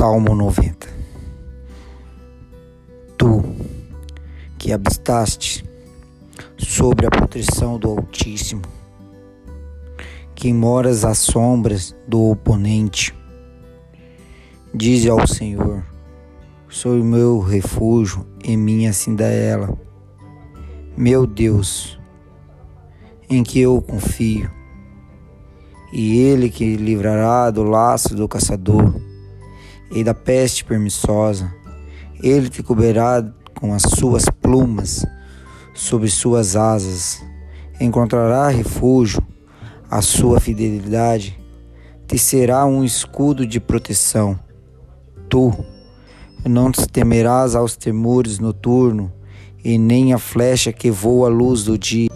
Salmo 90 Tu que habitaste sobre a proteção do Altíssimo, que moras às sombras do oponente, dize ao Senhor: Sou o meu refúgio e minha cindaela, meu Deus, em que eu confio, e Ele que livrará do laço do caçador e da peste permissosa. Ele te cobrirá com as suas plumas, sob suas asas. Encontrará refúgio, a sua fidelidade te será um escudo de proteção. Tu não te temerás aos temores noturnos, e nem a flecha que voa à luz do dia